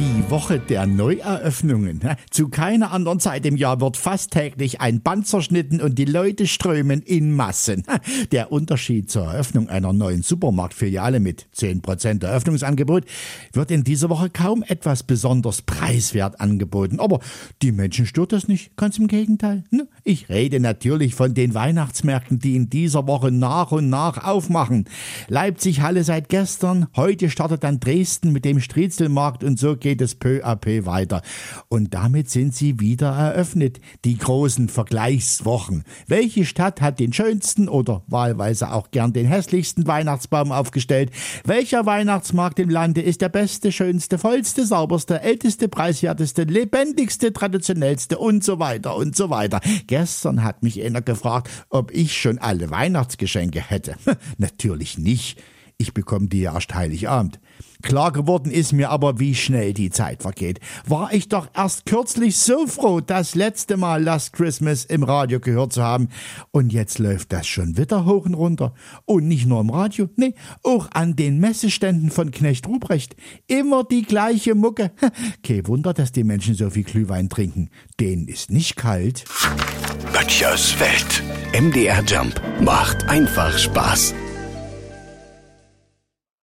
Die Woche der Neueröffnungen. Zu keiner anderen Zeit im Jahr wird fast täglich ein Band zerschnitten und die Leute strömen in Massen. Der Unterschied zur Eröffnung einer neuen Supermarktfiliale mit 10% Eröffnungsangebot wird in dieser Woche kaum etwas besonders preiswert angeboten. Aber die Menschen stört das nicht, ganz im Gegenteil. Ich rede natürlich von den Weihnachtsmärkten, die in dieser Woche nach und nach aufmachen. Leipzig Halle seit gestern, heute startet dann Dresden mit dem Striezelmarkt und so geht geht es peu à peu weiter. Und damit sind sie wieder eröffnet, die großen Vergleichswochen. Welche Stadt hat den schönsten oder wahlweise auch gern den hässlichsten Weihnachtsbaum aufgestellt? Welcher Weihnachtsmarkt im Lande ist der beste, schönste, vollste, sauberste, älteste, preiswerteste, lebendigste, traditionellste und so weiter und so weiter. Gestern hat mich einer gefragt, ob ich schon alle Weihnachtsgeschenke hätte. Natürlich nicht. Ich bekomme die erst Heiligabend. Klar geworden ist mir aber, wie schnell die Zeit vergeht. War ich doch erst kürzlich so froh, das letzte Mal Last Christmas im Radio gehört zu haben. Und jetzt läuft das schon wieder hoch und runter. Und nicht nur im Radio, nee, auch an den Messeständen von Knecht Ruprecht. Immer die gleiche Mucke. Kein Wunder, dass die Menschen so viel Glühwein trinken. Denen ist nicht kalt. Böttchers Welt. MDR Jump macht einfach Spaß.